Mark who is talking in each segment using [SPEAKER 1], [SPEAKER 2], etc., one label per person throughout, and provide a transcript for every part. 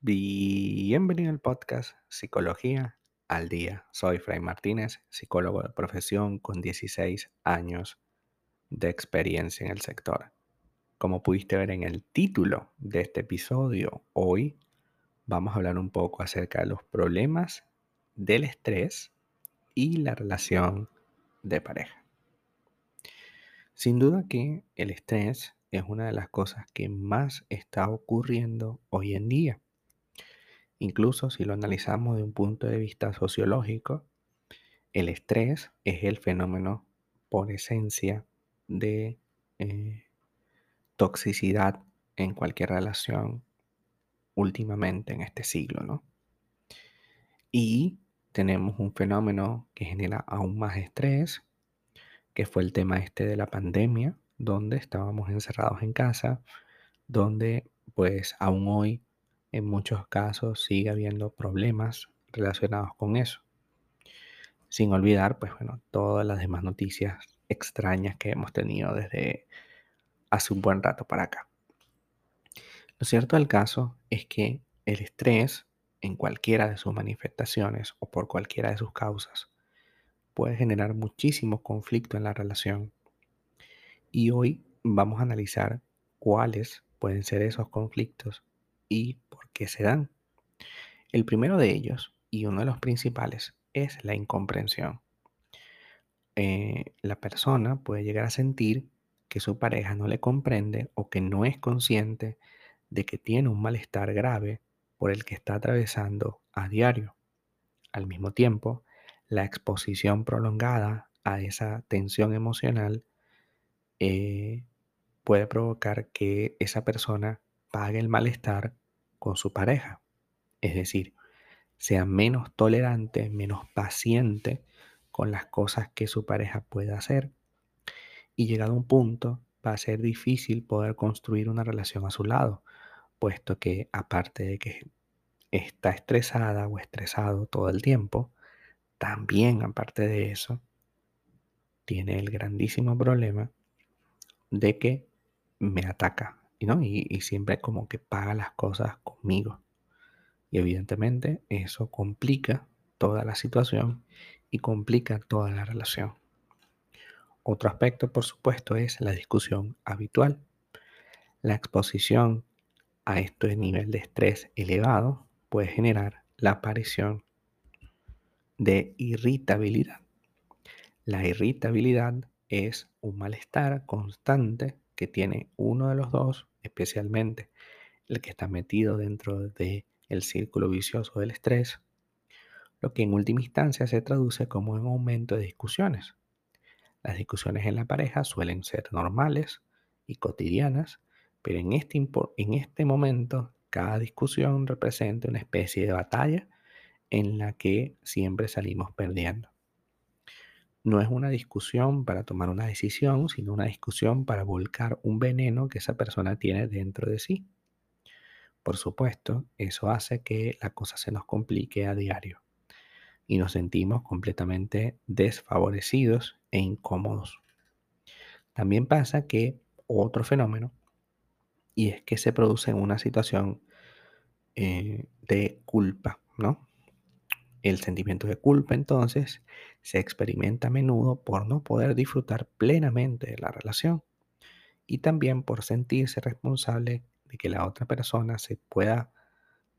[SPEAKER 1] Bienvenido al podcast Psicología al Día. Soy Fray Martínez, psicólogo de profesión con 16 años de experiencia en el sector. Como pudiste ver en el título de este episodio, hoy vamos a hablar un poco acerca de los problemas del estrés y la relación de pareja. Sin duda que el estrés es una de las cosas que más está ocurriendo hoy en día Incluso si lo analizamos de un punto de vista sociológico, el estrés es el fenómeno por esencia de eh, toxicidad en cualquier relación últimamente en este siglo, ¿no? Y tenemos un fenómeno que genera aún más estrés, que fue el tema este de la pandemia, donde estábamos encerrados en casa, donde pues aún hoy en muchos casos sigue habiendo problemas relacionados con eso. Sin olvidar, pues bueno, todas las demás noticias extrañas que hemos tenido desde hace un buen rato para acá. Lo cierto del caso es que el estrés, en cualquiera de sus manifestaciones o por cualquiera de sus causas, puede generar muchísimo conflicto en la relación. Y hoy vamos a analizar cuáles pueden ser esos conflictos y por qué se dan. El primero de ellos, y uno de los principales, es la incomprensión. Eh, la persona puede llegar a sentir que su pareja no le comprende o que no es consciente de que tiene un malestar grave por el que está atravesando a diario. Al mismo tiempo, la exposición prolongada a esa tensión emocional eh, puede provocar que esa persona pague el malestar con su pareja. Es decir, sea menos tolerante, menos paciente con las cosas que su pareja pueda hacer. Y llegado un punto, va a ser difícil poder construir una relación a su lado, puesto que aparte de que está estresada o estresado todo el tiempo, también aparte de eso, tiene el grandísimo problema de que me ataca, y, siempre como que paga las cosas conmigo. Y evidentemente eso complica toda la situación y complica toda la relación. Otro aspecto, por supuesto, es la discusión habitual. La exposición a este nivel de estrés elevado puede generar la aparición de irritabilidad. La irritabilidad es un malestar constante que tiene uno de los dos, especialmente el que está metido dentro del el círculo vicioso del estrés, lo que en última instancia se traduce como un aumento de discusiones. Las discusiones en la pareja suelen ser normales y cotidianas, pero en este, en este momento cada discusión representa una especie de batalla en la que siempre salimos perdiendo. No es una discusión para tomar una decisión, sino una discusión para volcar un veneno que esa persona tiene dentro de sí. Por supuesto, eso hace que la cosa se nos complique a diario y nos sentimos completamente desfavorecidos e incómodos. También pasa que otro fenómeno, y es que se produce una situación eh, de culpa, ¿no? El sentimiento de culpa entonces se experimenta a menudo por no poder disfrutar plenamente de la relación y también por sentirse responsable de que la otra persona se pueda,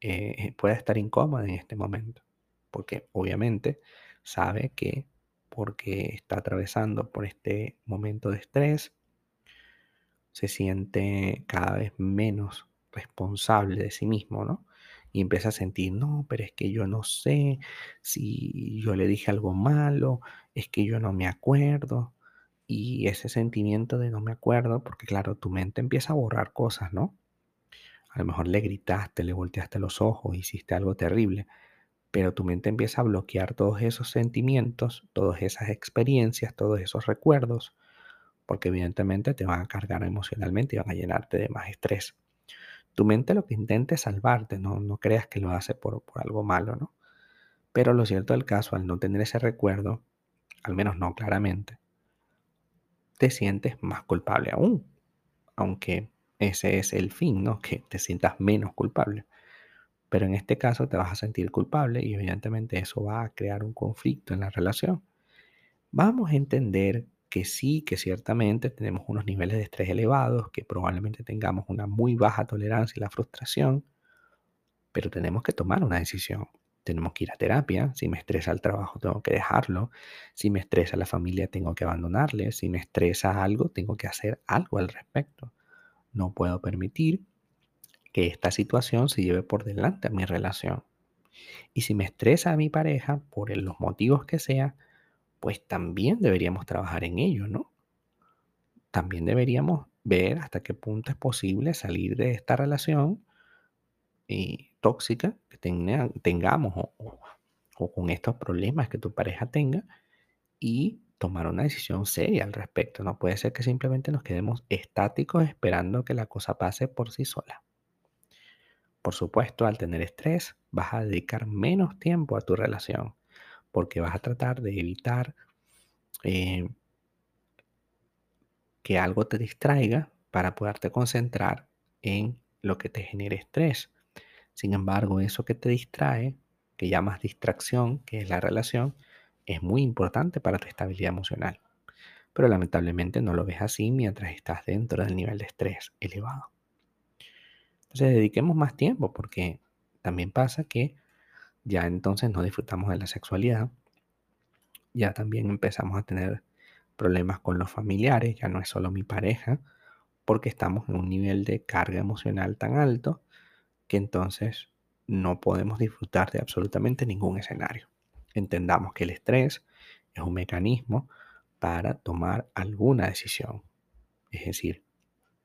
[SPEAKER 1] eh, pueda estar incómoda en este momento. Porque obviamente sabe que porque está atravesando por este momento de estrés, se siente cada vez menos responsable de sí mismo, ¿no? Y empieza a sentir, no, pero es que yo no sé si yo le dije algo malo, es que yo no me acuerdo. Y ese sentimiento de no me acuerdo, porque claro, tu mente empieza a borrar cosas, ¿no? A lo mejor le gritaste, le volteaste los ojos, hiciste algo terrible, pero tu mente empieza a bloquear todos esos sentimientos, todas esas experiencias, todos esos recuerdos, porque evidentemente te van a cargar emocionalmente y van a llenarte de más estrés. Tu mente lo que intenta es salvarte, no, no creas que lo hace por, por algo malo, ¿no? Pero lo cierto del caso, al no tener ese recuerdo, al menos no claramente, te sientes más culpable aún, aunque ese es el fin, ¿no? Que te sientas menos culpable. Pero en este caso te vas a sentir culpable y evidentemente eso va a crear un conflicto en la relación. Vamos a entender que sí, que ciertamente tenemos unos niveles de estrés elevados, que probablemente tengamos una muy baja tolerancia a la frustración, pero tenemos que tomar una decisión. Tenemos que ir a terapia. Si me estresa el trabajo, tengo que dejarlo. Si me estresa la familia, tengo que abandonarle. Si me estresa algo, tengo que hacer algo al respecto. No puedo permitir que esta situación se lleve por delante a mi relación. Y si me estresa a mi pareja, por los motivos que sea, pues también deberíamos trabajar en ello, ¿no? También deberíamos ver hasta qué punto es posible salir de esta relación eh, tóxica que tengamos o, o con estos problemas que tu pareja tenga y tomar una decisión seria al respecto. No puede ser que simplemente nos quedemos estáticos esperando que la cosa pase por sí sola. Por supuesto, al tener estrés, vas a dedicar menos tiempo a tu relación porque vas a tratar de evitar eh, que algo te distraiga para poderte concentrar en lo que te genere estrés. Sin embargo, eso que te distrae, que llamas distracción, que es la relación, es muy importante para tu estabilidad emocional. Pero lamentablemente no lo ves así mientras estás dentro del nivel de estrés elevado. Entonces dediquemos más tiempo porque también pasa que ya entonces no disfrutamos de la sexualidad, ya también empezamos a tener problemas con los familiares, ya no es solo mi pareja, porque estamos en un nivel de carga emocional tan alto que entonces no podemos disfrutar de absolutamente ningún escenario. Entendamos que el estrés es un mecanismo para tomar alguna decisión. Es decir,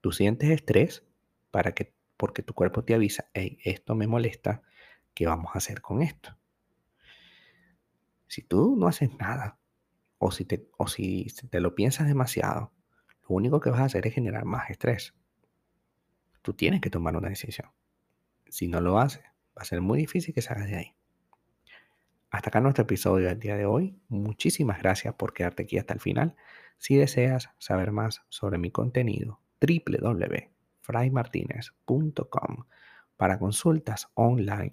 [SPEAKER 1] tú sientes estrés para que, porque tu cuerpo te avisa, hey, esto me molesta, ¿qué vamos a hacer con esto? Si tú no haces nada, o si te, o si te lo piensas demasiado, lo único que vas a hacer es generar más estrés. Tú tienes que tomar una decisión. Si no lo haces, va a ser muy difícil que salgas de ahí. Hasta acá nuestro episodio del día de hoy. Muchísimas gracias por quedarte aquí hasta el final. Si deseas saber más sobre mi contenido, www.fraymartinez.com. Para consultas online,